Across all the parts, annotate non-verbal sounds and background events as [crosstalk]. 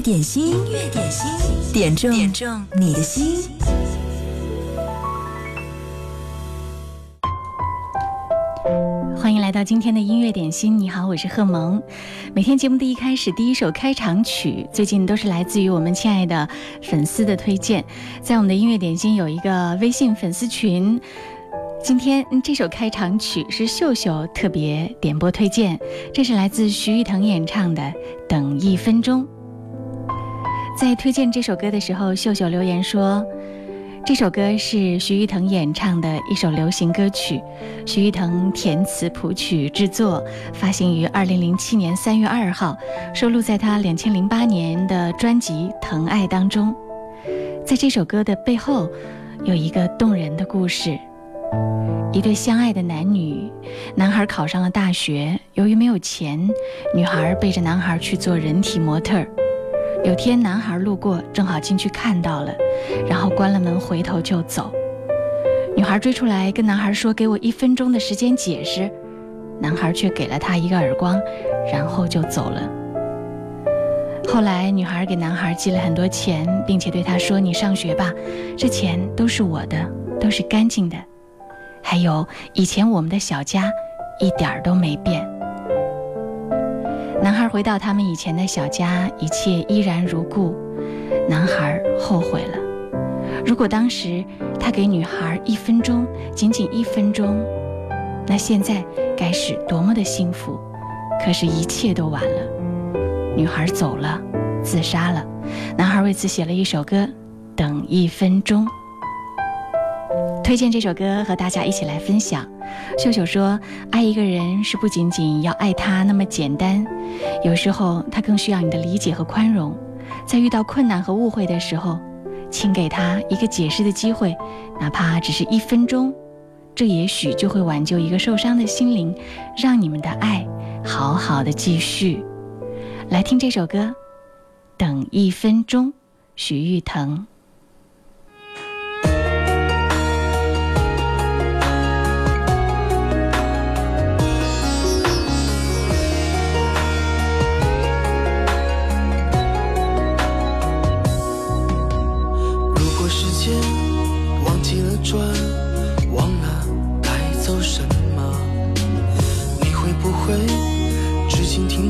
点心，音乐点心，点中点中你的心。欢迎来到今天的音乐点心。你好，我是贺萌。每天节目的一开始，第一首开场曲，最近都是来自于我们亲爱的粉丝的推荐。在我们的音乐点心有一个微信粉丝群。今天这首开场曲是秀秀特别点播推荐，这是来自徐誉滕演唱的《等一分钟》。在推荐这首歌的时候，秀秀留言说，这首歌是徐誉滕演唱的一首流行歌曲，徐誉滕填词谱曲制作，发行于二零零七年三月二号，收录在他两千零八年的专辑《疼爱》当中。在这首歌的背后，有一个动人的故事。一对相爱的男女，男孩考上了大学，由于没有钱，女孩背着男孩去做人体模特。有天男孩路过，正好进去看到了，然后关了门，回头就走。女孩追出来跟男孩说：“给我一分钟的时间解释。”男孩却给了她一个耳光，然后就走了。后来女孩给男孩寄了很多钱，并且对他说：“你上学吧，这钱都是我的，都是干净的。”还有以前我们的小家，一点都没变。男孩回到他们以前的小家，一切依然如故。男孩后悔了。如果当时他给女孩一分钟，仅仅一分钟，那现在该是多么的幸福。可是，一切都晚了。女孩走了，自杀了。男孩为此写了一首歌，《等一分钟》。推荐这首歌和大家一起来分享。秀秀说：“爱一个人是不仅仅要爱他那么简单，有时候他更需要你的理解和宽容。在遇到困难和误会的时候，请给他一个解释的机会，哪怕只是一分钟，这也许就会挽救一个受伤的心灵，让你们的爱好好的继续。”来听这首歌，《等一分钟》，徐誉滕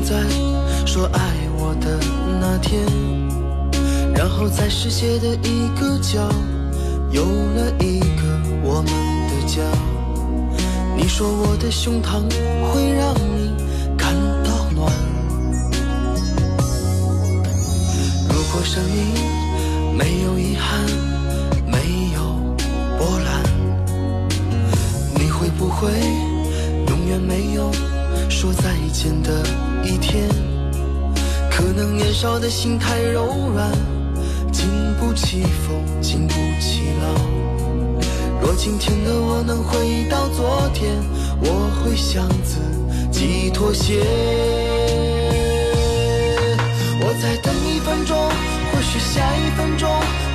在说爱我的那天，然。后在世界的一个角，有了一个我们的家。你说我的胸膛会让你感到暖。如果生命没有遗憾，没有波澜，你会不会永远没有说再见的一天？可能年少的心太柔软。经不起风，经不起浪。若今天的我能回到昨天，我会向自己妥协。我再等一分钟，或许下一分钟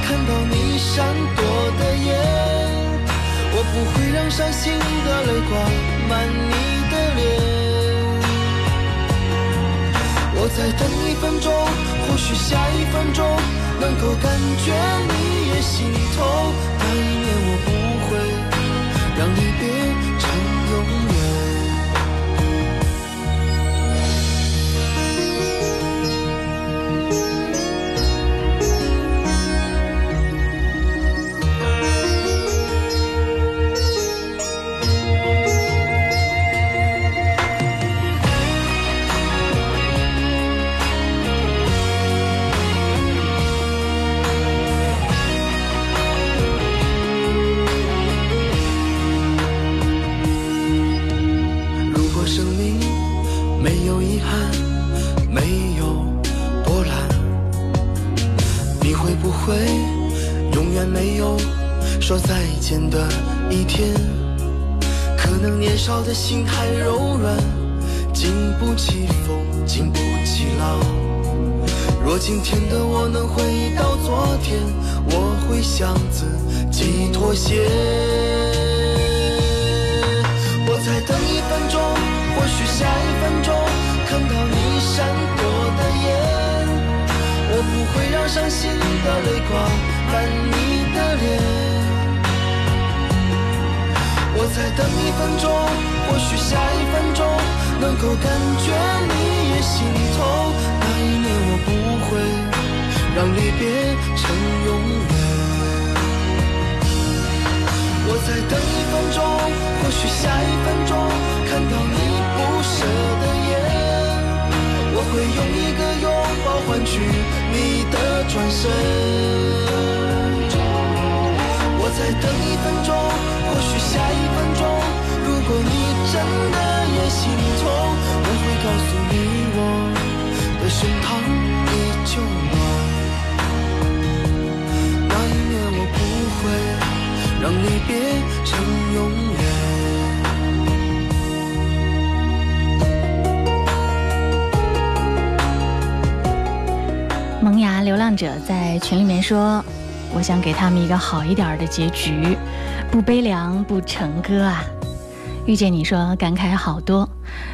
看到你闪躲的眼。我不会让伤心的泪挂满你的脸。我再等一分钟，或许下一分钟。能够感觉你也心痛，那一年我不会让离别。说见的一天，可能年少的心太柔软，经不起风，经不起浪。若今天的我能回到昨天，我会向自己妥协。我再等一分钟，或许下一分钟看到你闪躲的眼，我不会让伤心的泪挂满你的脸。我再等一分钟，或许下一分钟能够感觉你也心痛。那一年我不会让离别成永远。我再等一分钟，或许下一分钟看到你不舍的眼。我会用一个拥抱换取你的转身。我再等一分钟，或许下一分钟，如果你真的也心痛，我会告诉你我的胸膛依旧暖。那一年我不会让离别成永远。萌芽流浪者在群里面说：“我想给他们一个好一点的结局，不悲凉不成歌啊。”遇见你说感慨好多。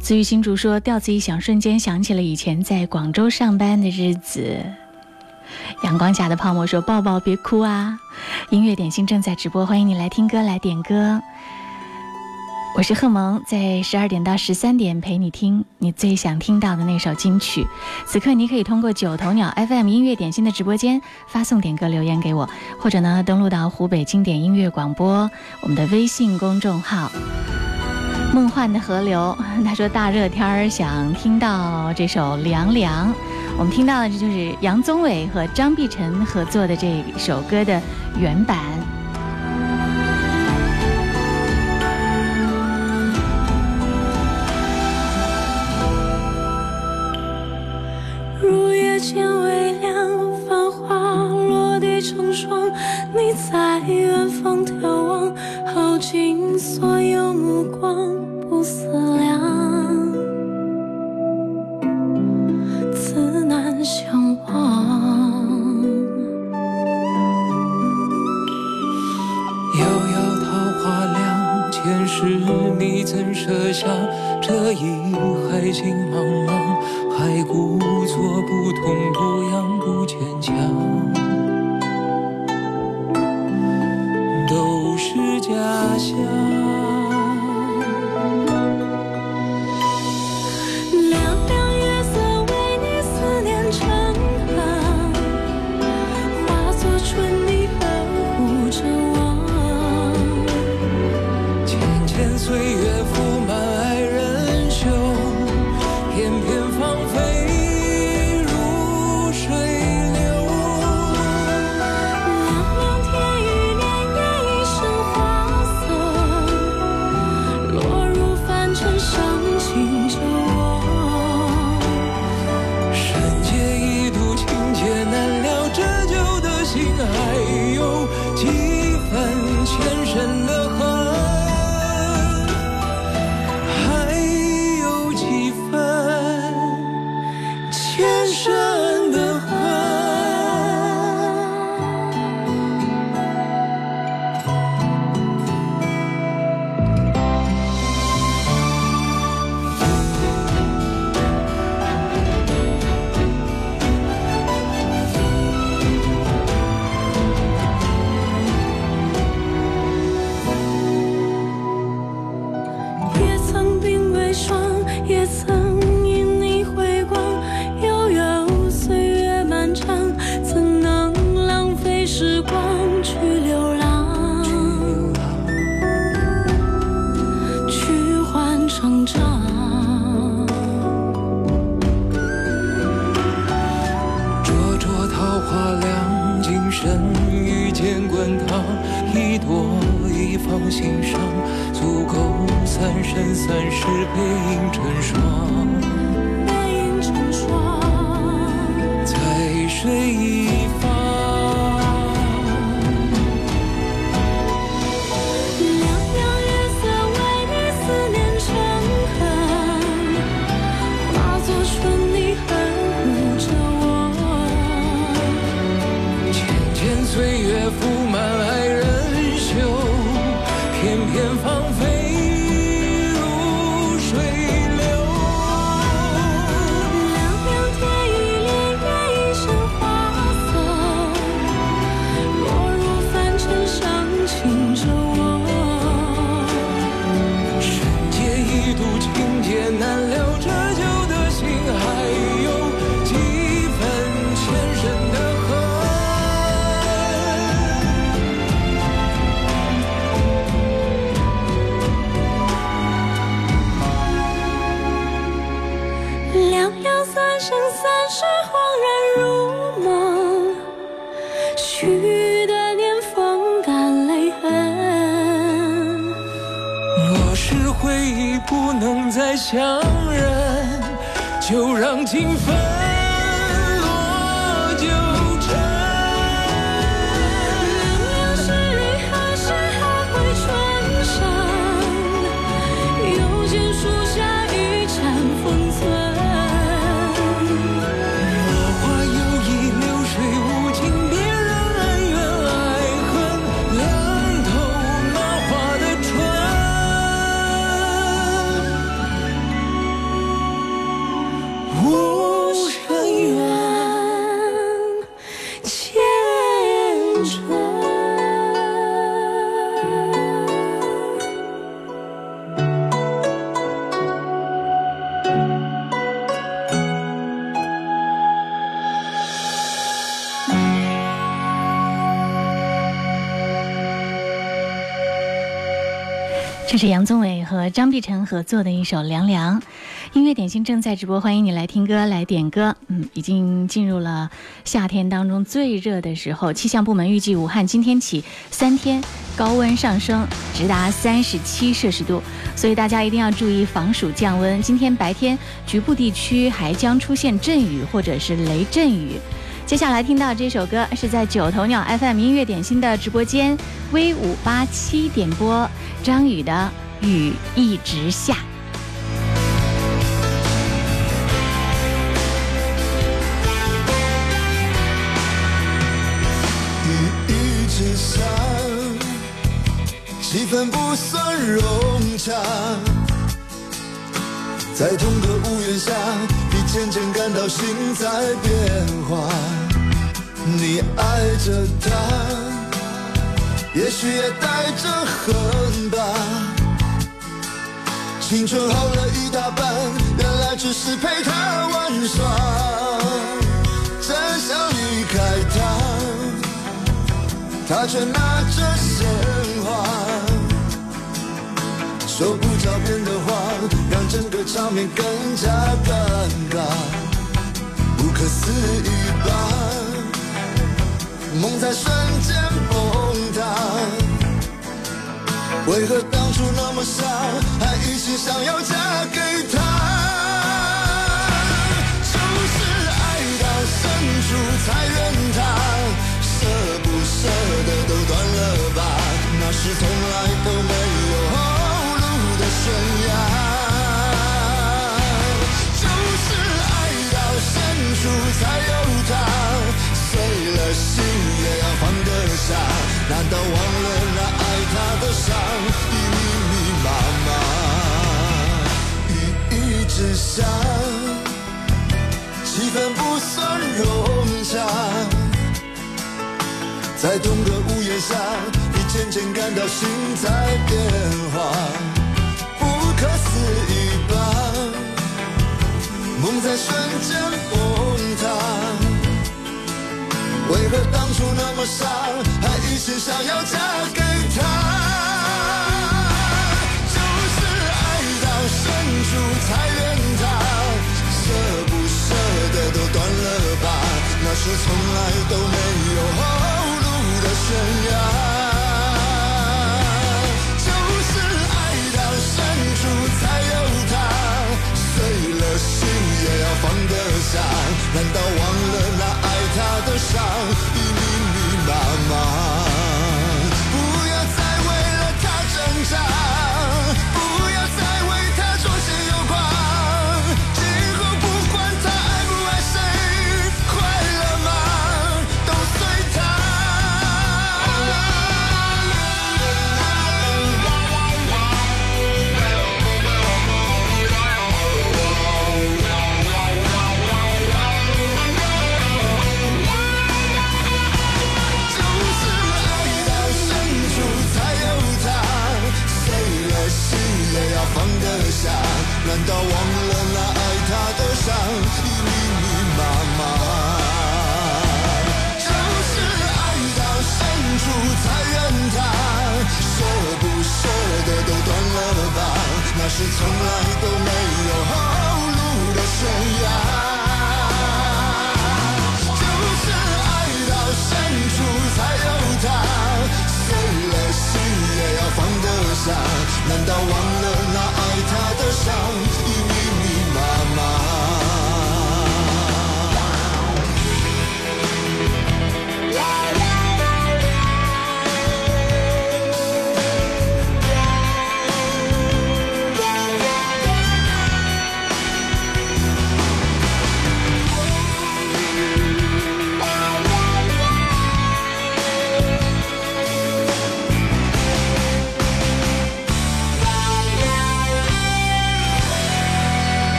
紫玉新竹说调子一响，瞬间想起了以前在广州上班的日子。阳光下的泡沫说抱抱别哭啊。音乐点心正在直播，欢迎你来听歌来点歌。我是贺萌，在十二点到十三点陪你听你最想听到的那首金曲。此刻你可以通过九头鸟 FM 音乐点心的直播间发送点歌留言给我，或者呢登录到湖北经典音乐广播我们的微信公众号。梦幻的河流，他说大热天儿想听到这首凉凉。我们听到的这就是杨宗纬和张碧晨合作的这首歌的原版。成双。你在远方眺望，耗尽所有目光，不思量，自难相忘。遥遥桃花凉，前世你怎舍下这一海情茫茫？还故作不痛不痒不坚强，是假象。凉，今生遇见滚烫，一朵一放心上，足够三生三世背影成双。背影成双。在水一能再相认，就让情分。杨宗纬和张碧晨合作的一首《凉凉》，音乐点心正在直播，欢迎你来听歌来点歌。嗯，已经进入了夏天当中最热的时候，气象部门预计武汉今天起三天高温上升，直达三十七摄氏度，所以大家一定要注意防暑降温。今天白天局部地区还将出现阵雨或者是雷阵雨。接下来听到这首歌是在九头鸟 FM 音乐点心的直播间 V 五八七点播。张宇的雨一直下，雨一直下，气氛不算融洽，在同个屋檐下，渐渐感到心在变化，你爱着他。也许也带着恨吧，青春耗了一大半，原来只是陪他玩耍，真想离开他，他却拿着鲜花，说不着边的话，让整个场面更加尴尬，不可思议吧，梦在瞬间崩塌。为何当初那么傻，还一心想要嫁给他？就是爱到深处才怨他，舍不舍得都断了吧？那是从来都没处才有他，碎了心也要放得下。难道忘了那爱？他的伤已密密麻麻，雨一直下，气氛不算融洽。在同个屋檐下，你渐渐感到心在变化，在瞬间崩塌，为何当初那么傻，还一心想要嫁给？他就是爱到深处才怨他，舍不舍得都断了吧，那是从来都没有后路的悬崖。难道忘了那爱他的伤？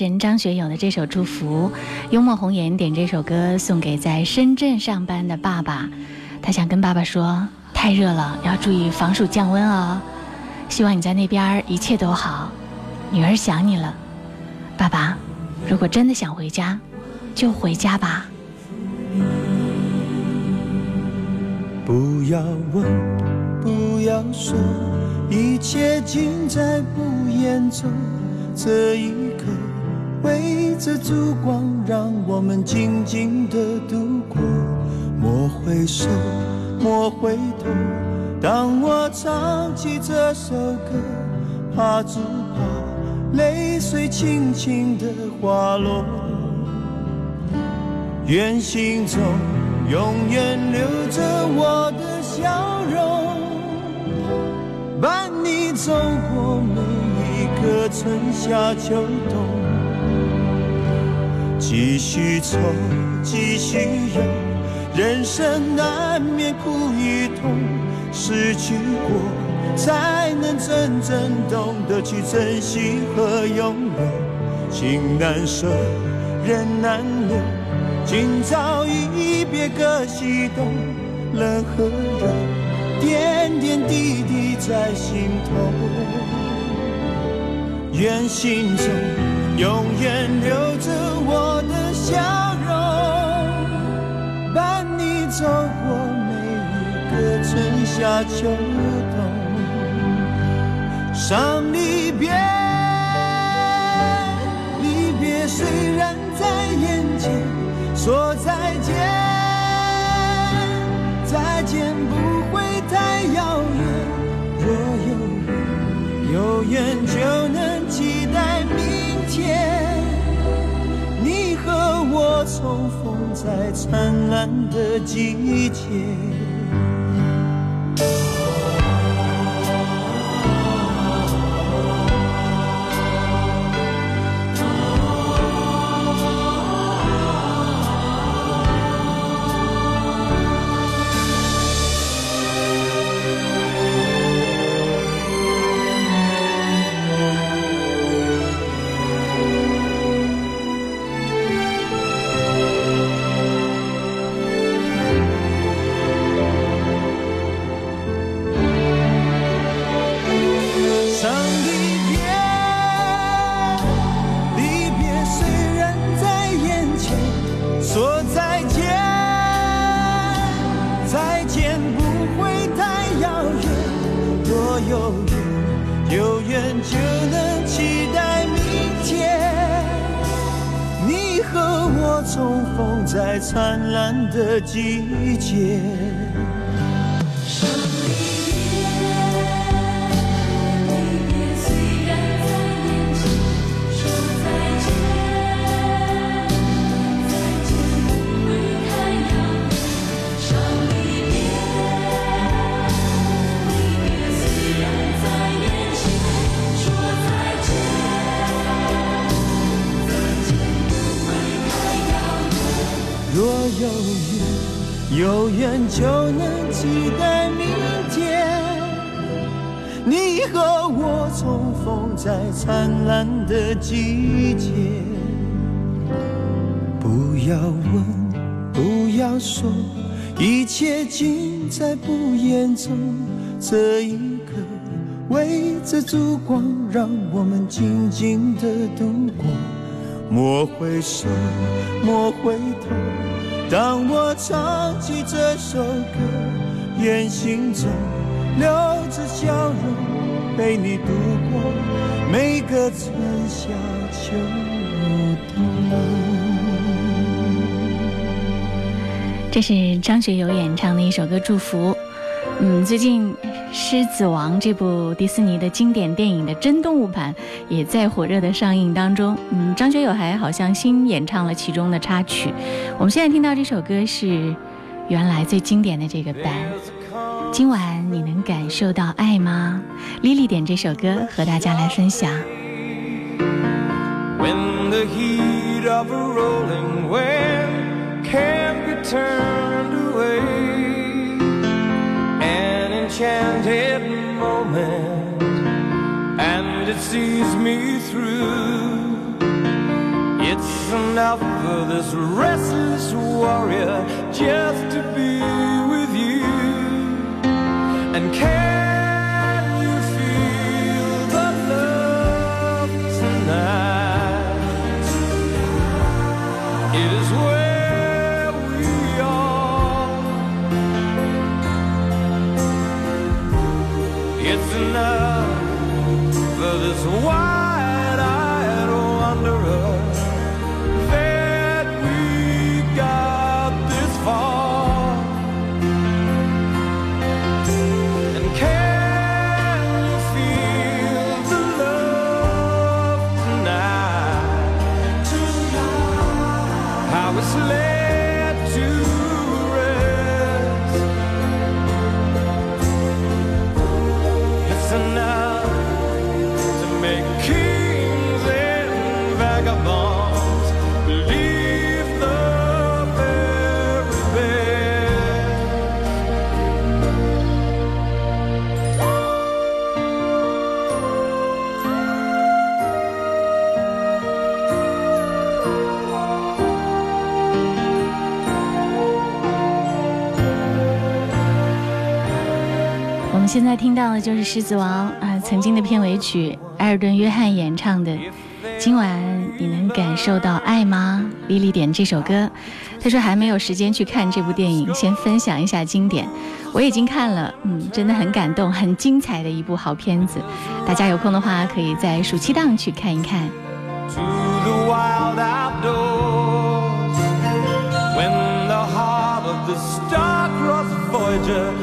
神张学友的这首《祝福》，幽默红颜点这首歌送给在深圳上班的爸爸，他想跟爸爸说：太热了，要注意防暑降温哦。希望你在那边一切都好，女儿想你了。爸爸，如果真的想回家，就回家吧。不要问，不要说，一切尽在不言中。这一，围着烛光，让我们静静的度过。莫回首，莫回头。当我唱起这首歌，怕只怕泪水轻轻的滑落。愿心中永远留着我的笑容，伴你走过每一。个春夏秋冬，继续愁，继续忧，人生难免苦与痛，失去过才能真正懂得去珍惜和拥有。情难舍，人难留，今朝一别各西东，冷和热，点点滴滴在心头。愿心中永远留着我的笑容，伴你走过每一个春夏秋冬。伤离别，离别虽然在眼前，说再见，再见不会太遥远。若有缘，有缘就重逢在灿烂的季节。有缘有缘就能期待明天，你和我重逢在灿烂的季节。不要问，不要说，一切尽在不言中。这一刻，围着烛光，让我们静静的度过。莫回首，莫回头。当我唱起这首歌，愿心中留着笑容，陪你度过每个春夏秋冬。这是张学友演唱的一首歌《祝福》。嗯，最近。《狮子王》这部迪士尼的经典电影的真动物版也在火热的上映当中。嗯，张学友还好像新演唱了其中的插曲。我们现在听到这首歌是原来最经典的这个版。今晚你能感受到爱吗？莉莉点这首歌和大家来分享。Enchanted moment and it sees me through It's enough for this restless warrior just to be with you. And can 现在听到的就是《狮子王》啊，曾经的片尾曲，埃尔顿·约翰演唱的。今晚你能感受到爱吗？莉莉点这首歌，他说还没有时间去看这部电影，先分享一下经典。我已经看了，嗯，真的很感动，很精彩的一部好片子。大家有空的话，可以在暑期档去看一看。Voyager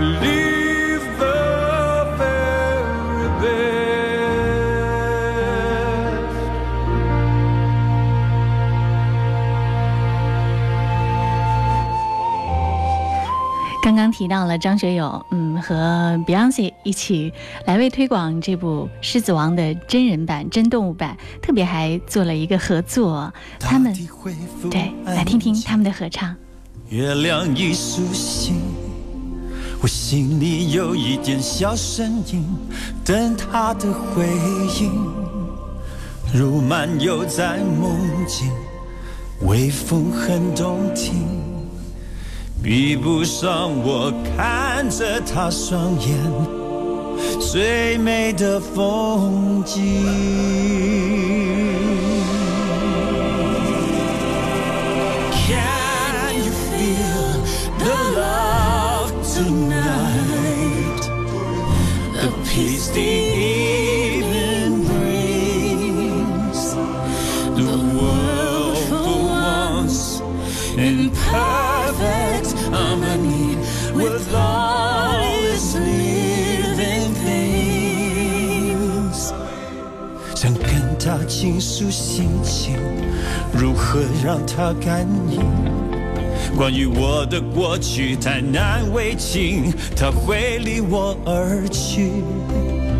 believe the very best. 刚刚提到了张学友，嗯，和 Beyonce 一起来为推广这部《狮子王》的真人版、真动物版，特别还做了一个合作。他们对，来听听他们的合唱。月亮已苏醒，我心里有一点小声音，等他的回应，如漫游在梦境，微风很动听，比不上我看着他双眼最美的风景。倾诉心情，如何让他感应？关于我的过去太难为情，他会离我而去。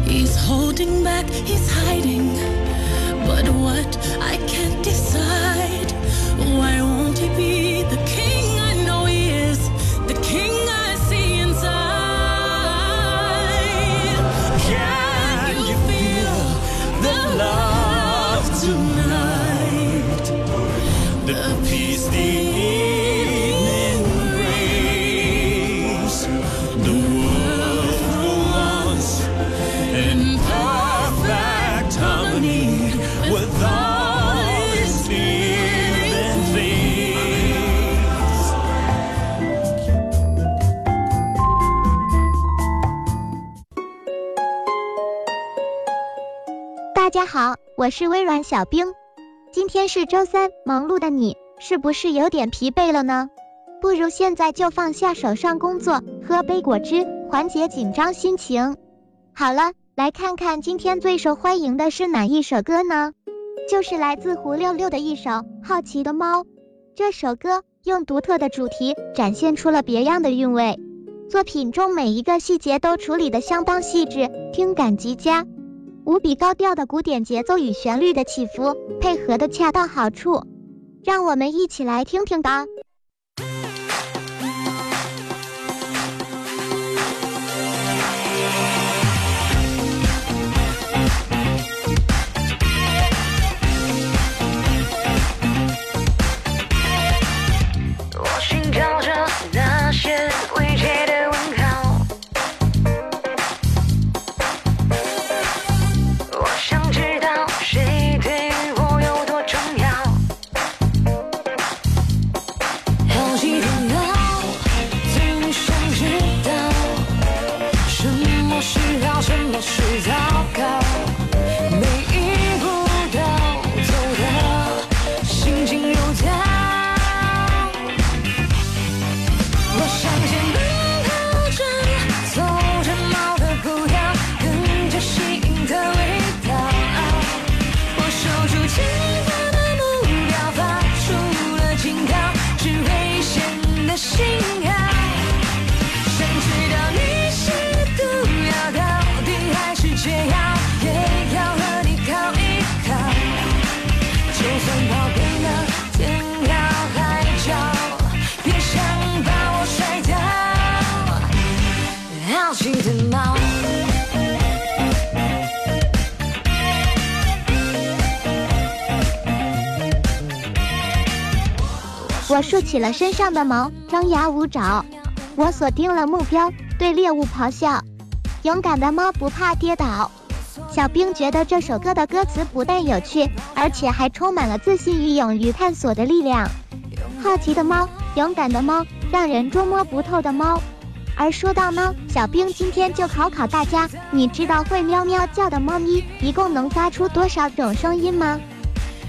He's holding back, he's hiding. But what I can't decide. Why won't he be the king 大家好，我是微软小冰。今天是周三，忙碌的你是不是有点疲惫了呢？不如现在就放下手上工作，喝杯果汁，缓解紧张心情。好了，来看看今天最受欢迎的是哪一首歌呢？就是来自胡六六的一首《好奇的猫》。这首歌用独特的主题展现出了别样的韵味，作品中每一个细节都处理得相当细致，听感极佳。无比高调的古典节奏与旋律的起伏配合的恰到好处，让我们一起来听听吧。起了身上的毛，张牙舞爪。我锁定了目标，对猎物咆哮。勇敢的猫不怕跌倒。小兵觉得这首歌的歌词不但有趣，而且还充满了自信与勇于探索的力量。好奇的猫，勇敢的猫，让人捉摸不透的猫。而说到猫，小兵今天就考考大家，你知道会喵喵叫的猫咪一共能发出多少种声音吗？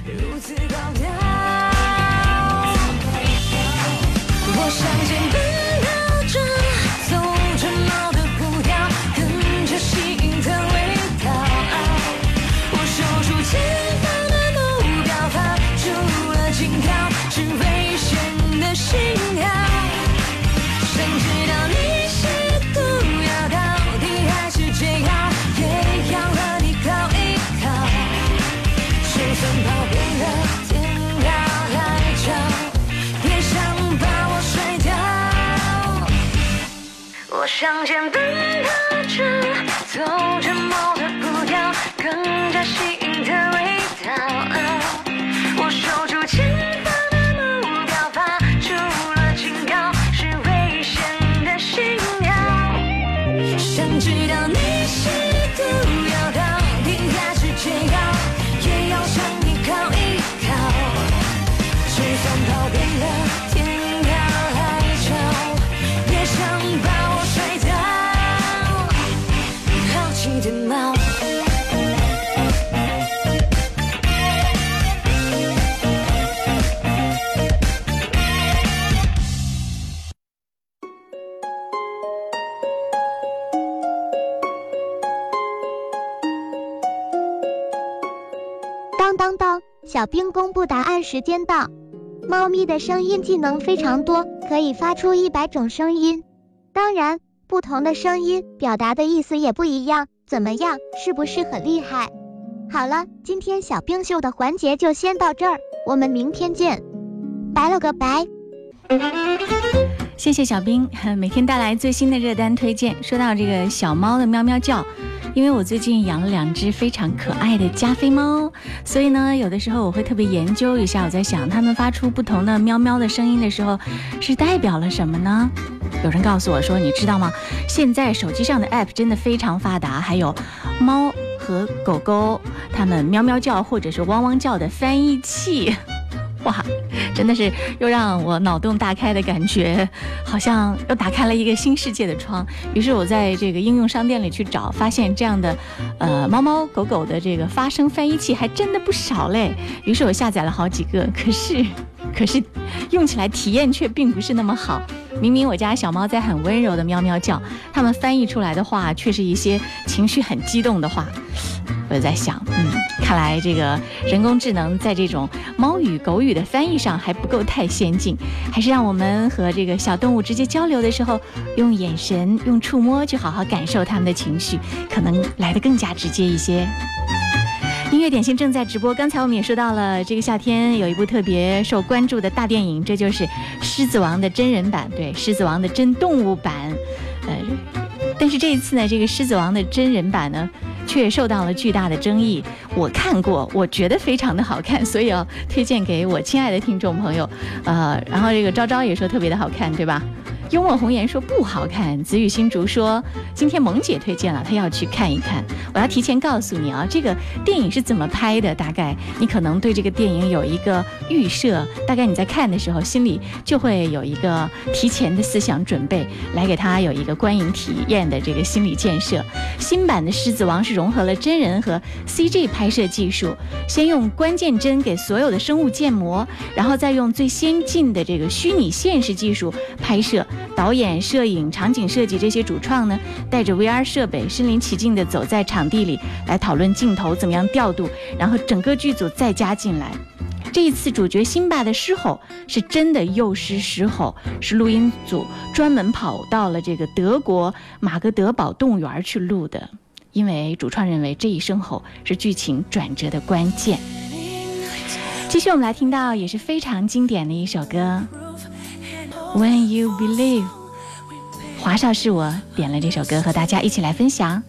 如此高小兵公布答案时间到。猫咪的声音技能非常多，可以发出一百种声音。当然，不同的声音表达的意思也不一样。怎么样，是不是很厉害？好了，今天小兵秀的环节就先到这儿，我们明天见，拜了个拜。谢谢小兵，[laughs] 每天带来最新的热单推荐。说到这个小猫的喵喵叫，因为我最近养了两只非常可爱的加菲猫，所以呢，有的时候我会特别研究一下。我在想，它们发出不同的喵喵的声音的时候，是代表了什么呢？有人告诉我说，你知道吗？现在手机上的 app 真的非常发达，还有猫和狗狗它们喵喵叫或者是汪汪叫的翻译器。哇，真的是又让我脑洞大开的感觉，好像又打开了一个新世界的窗。于是我在这个应用商店里去找，发现这样的，呃，猫猫狗狗的这个发声翻译器还真的不少嘞。于是我下载了好几个，可是，可是用起来体验却并不是那么好。明明我家小猫在很温柔的喵喵叫，它们翻译出来的话却是一些情绪很激动的话。我就在想，嗯，看来这个人工智能在这种猫语、狗语的翻译上还不够太先进，还是让我们和这个小动物直接交流的时候，用眼神、用触摸去好好感受它们的情绪，可能来得更加直接一些。音乐点心正在直播，刚才我们也说到了，这个夏天有一部特别受关注的大电影，这就是《狮子王》的真人版，对，《狮子王》的真动物版，呃，但是这一次呢，这个《狮子王》的真人版呢。却受到了巨大的争议。我看过，我觉得非常的好看，所以要推荐给我亲爱的听众朋友。呃，然后这个昭昭也说特别的好看，对。吧？幽默红颜说不好看，紫雨新竹说今天萌姐推荐了，她要去看一看。我要提前告诉你啊，这个电影是怎么拍的？大概你可能对这个电影有一个预设，大概你在看的时候心里就会有一个提前的思想准备，来给他有一个观影体验的这个心理建设。新版的《狮子王》是融合了真人和 CG 拍摄技术，先用关键帧给所有的生物建模，然后再用最先进的这个虚拟现实技术拍摄。导演、摄影、场景设计这些主创呢，带着 VR 设备，身临其境地走在场地里，来讨论镜头怎么样调度，然后整个剧组再加进来。这一次主角辛巴的狮吼是真的幼狮狮吼，是录音组专门跑到了这个德国马格德堡动物园去录的，因为主创认为这一声吼是剧情转折的关键。继续我们来听到也是非常经典的一首歌。When you believe，华少是我点了这首歌，和大家一起来分享。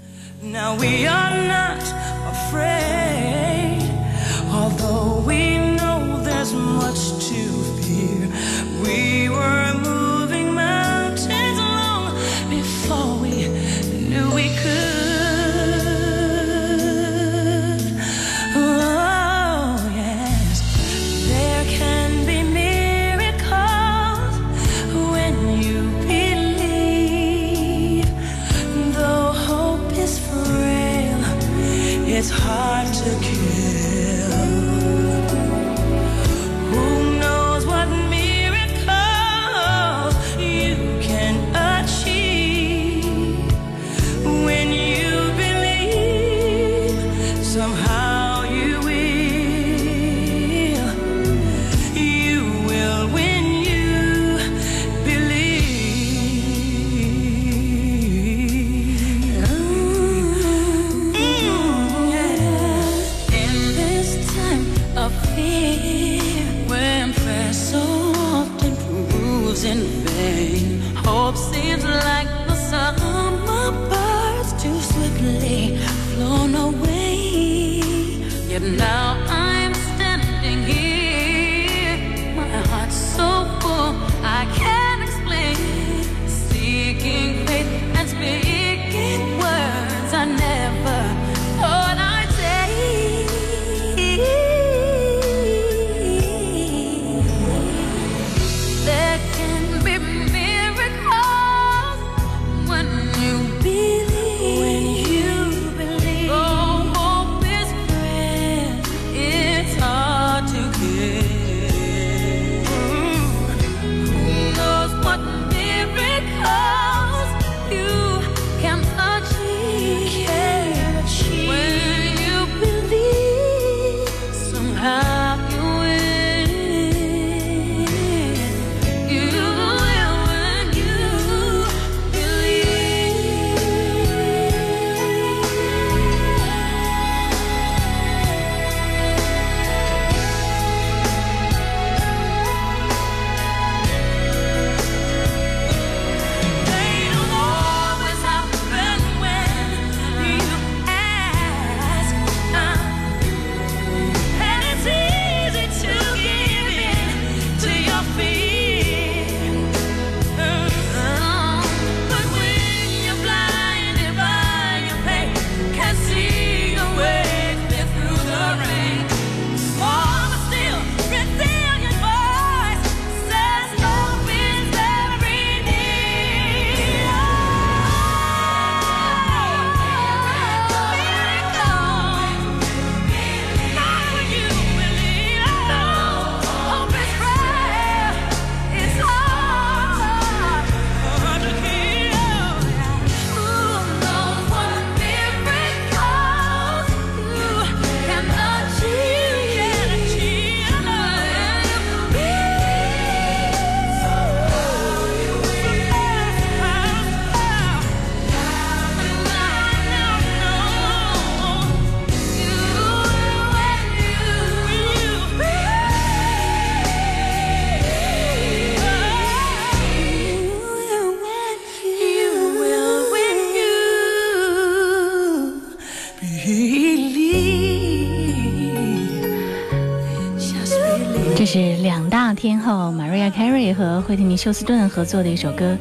惠特尼休斯顿合作的一首歌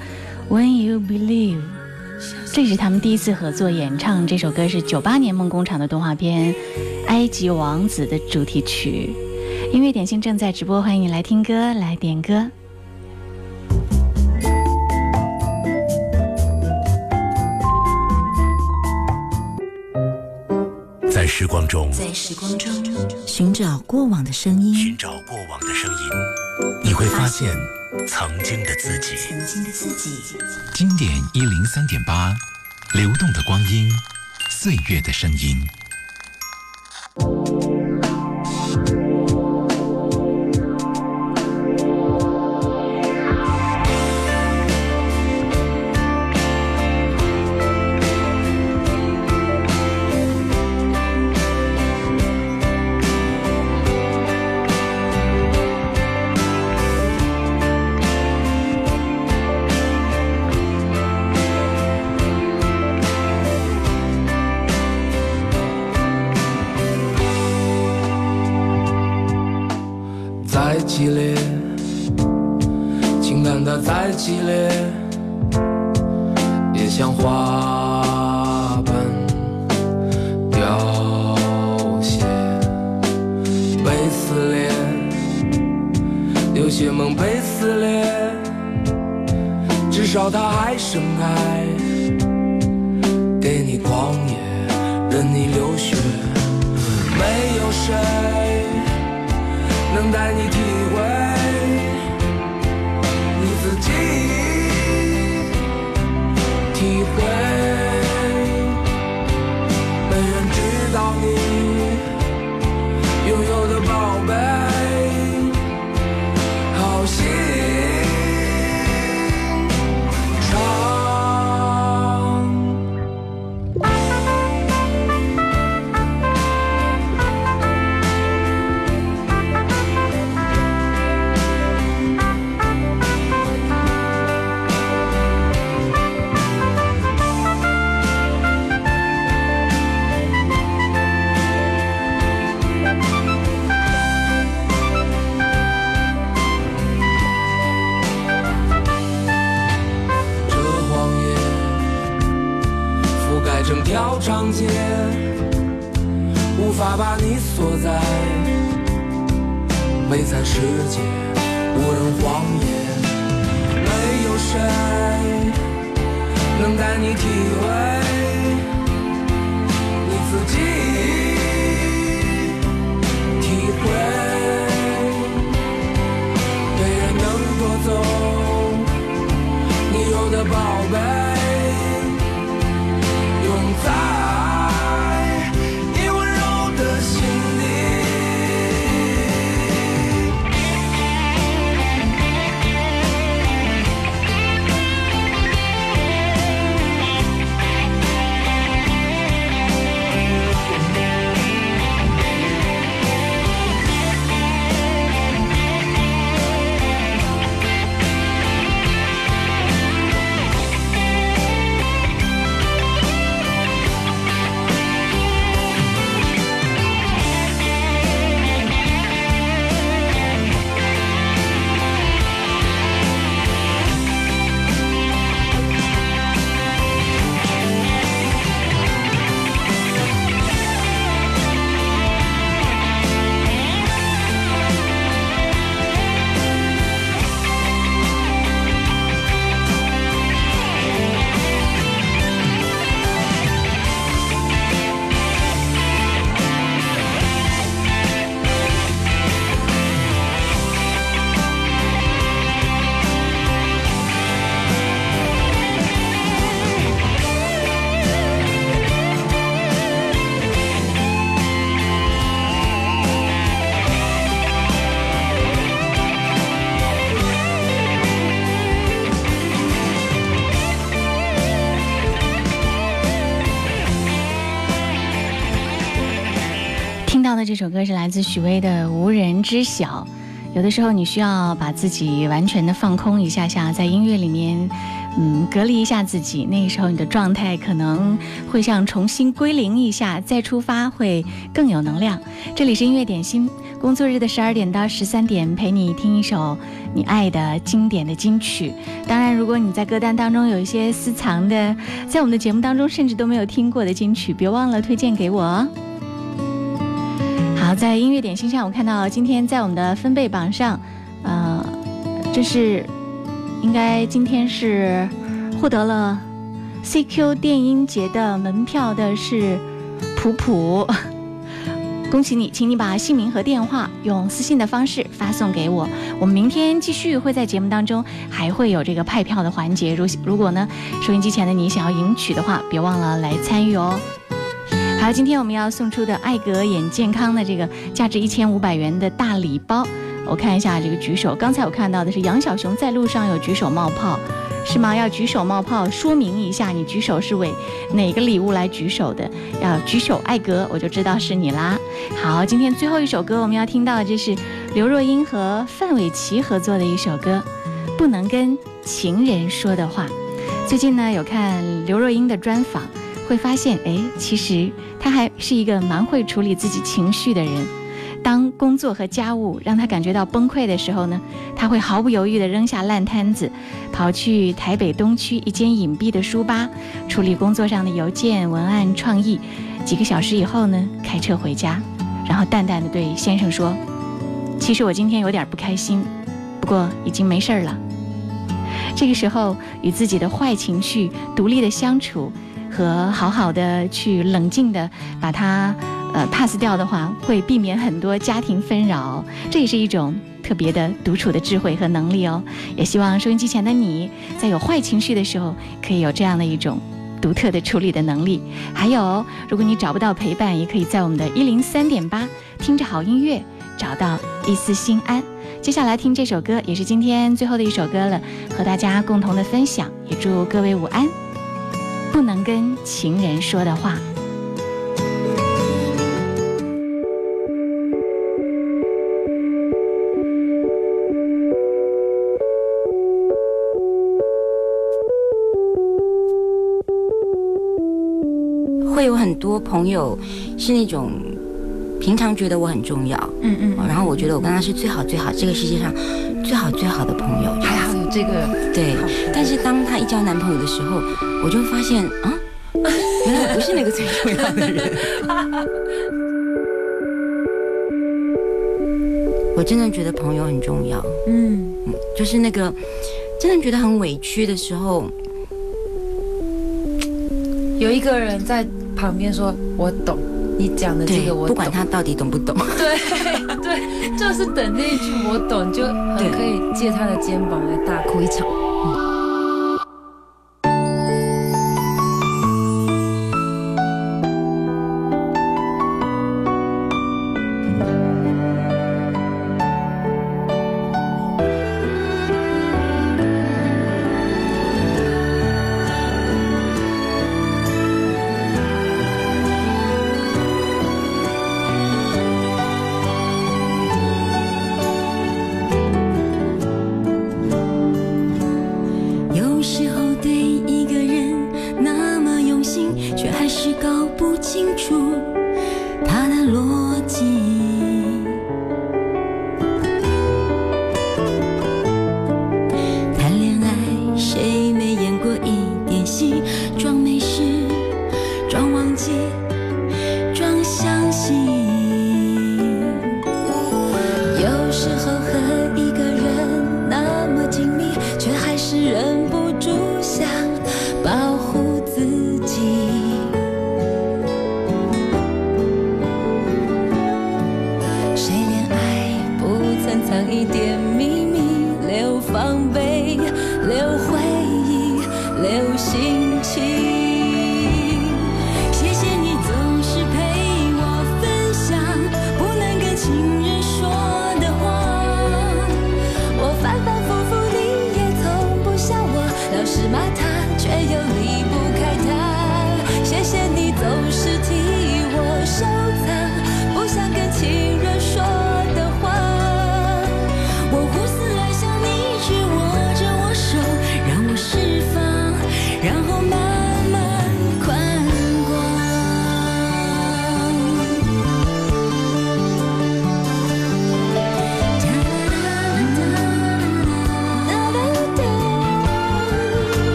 《When You Believe》，这是他们第一次合作演唱。这首歌是九八年梦工厂的动画片《埃及王子》的主题曲。音乐点心正在直播，欢迎你来听歌，来点歌。在时光中，在时光中寻找过往的声音，寻找过往的声音，你会发现曾经的自己。曾经的自己。经典一零三点八，流动的光阴，岁月的声音。歌是来自许巍的《无人知晓》。有的时候你需要把自己完全的放空一下下，在音乐里面嗯，隔离一下自己，那个时候你的状态可能会像重新归零一下，再出发会更有能量。这里是音乐点心，工作日的十二点到十三点，陪你听一首你爱的经典的金曲。当然，如果你在歌单当中有一些私藏的，在我们的节目当中甚至都没有听过的金曲，别忘了推荐给我哦。好，在音乐点心上，我看到今天在我们的分贝榜上，呃，这是。应该今天是获得了 CQ 电音节的门票的是普普，[laughs] 恭喜你，请你把姓名和电话用私信的方式发送给我。我们明天继续会在节目当中还会有这个派票的环节，如如果呢收音机前的你想要赢取的话，别忘了来参与哦。好，今天我们要送出的爱格眼健康的这个价值一千五百元的大礼包。我看一下这个举手，刚才我看到的是杨小熊在路上有举手冒泡，是吗？要举手冒泡，说明一下你举手是为哪个礼物来举手的？要举手爱格，我就知道是你啦。好，今天最后一首歌我们要听到，这是刘若英和范玮琪合作的一首歌，《不能跟情人说的话》。最近呢有看刘若英的专访，会发现，哎，其实他还是一个蛮会处理自己情绪的人。当工作和家务让他感觉到崩溃的时候呢，他会毫不犹豫地扔下烂摊子，跑去台北东区一间隐蔽的书吧，处理工作上的邮件、文案、创意。几个小时以后呢，开车回家，然后淡淡的对先生说：“其实我今天有点不开心，不过已经没事儿了。”这个时候，与自己的坏情绪独立的相处，和好好的去冷静的把它。呃，pass 掉的话会避免很多家庭纷扰，这也是一种特别的独处的智慧和能力哦。也希望收音机前的你在有坏情绪的时候，可以有这样的一种独特的处理的能力。还有，如果你找不到陪伴，也可以在我们的一零三点八听着好音乐，找到一丝心安。接下来听这首歌，也是今天最后的一首歌了，和大家共同的分享。也祝各位午安。不能跟情人说的话。会有很多朋友是那种平常觉得我很重要，嗯嗯，然后我觉得我跟他是最好最好这个世界上最好最好的朋友，这个对。但是当她一交男朋友的时候，我就发现啊，[laughs] 原来我不是那个最重要的人。[laughs] 我真的觉得朋友很重要，嗯，就是那个真的觉得很委屈的时候，有一个人在。旁边说：“我懂你讲的这个，我不管他到底懂不懂。对 [laughs] 对，就是等那一句我懂，就很可以借他的肩膀来大哭一场。”